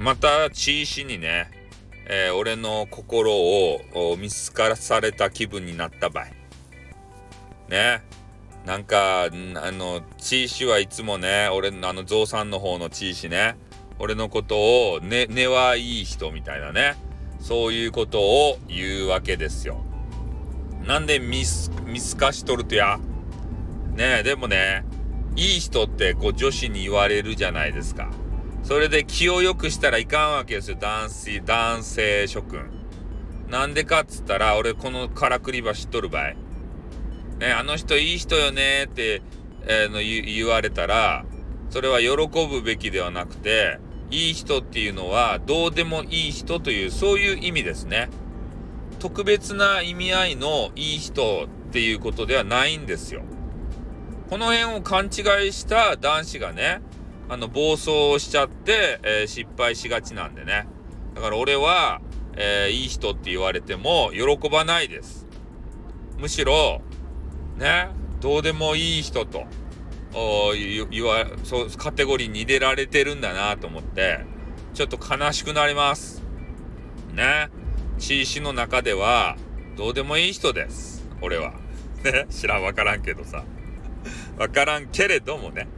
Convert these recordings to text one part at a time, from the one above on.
また地石にね、えー、俺の心を見透かされた気分になった場合。ね。なんか、あの、地石はいつもね、俺の、あの、ゾウさんの方の地石ね、俺のことを、ね、根はいい人みたいなね、そういうことを言うわけですよ。なんで見す、見透かしとるとや？ねでもね、いい人ってこう女子に言われるじゃないですか。それで気を良くしたらいかんわけですよ、男性、男性諸君。なんでかっつったら、俺このからくり場知っとる場合。ね、あの人いい人よねって、えー、の言われたら、それは喜ぶべきではなくて、いい人っていうのはどうでもいい人というそういう意味ですね。特別な意味合いのいい人っていうことではないんですよ。この辺を勘違いした男子がね、あの、暴走しちゃって、えー、失敗しがちなんでね。だから俺は、えー、いい人って言われても喜ばないです。むしろ、ね、どうでもいい人と、言わ、そう、カテゴリーに入れられてるんだなと思って、ちょっと悲しくなります。ね。地石の中では、どうでもいい人です。俺は。ね。知らん、わからんけどさ。わからんけれどもね。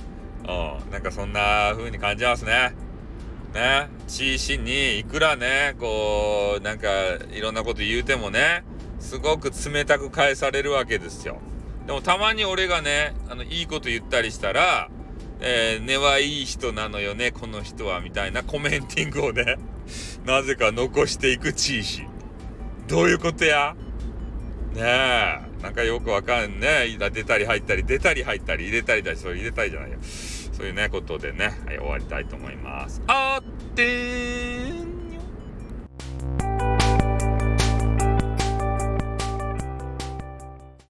うん。なんかそんな風に感じますね。ね。地石にいくらね、こう、なんかいろんなこと言うてもね、すごく冷たく返されるわけですよ。でもたまに俺がね、あの、いいこと言ったりしたら、えー、根はいい人なのよね、この人は、みたいな コメンティングをね、なぜか残していくチーシー。どういうことや？ねえ、なんかよくわかんね。出たり入ったり、出たり入ったり、入れたりだし、それ入れたりじゃないよ。そういうね、ことでね、はい、終わりたいと思います。あって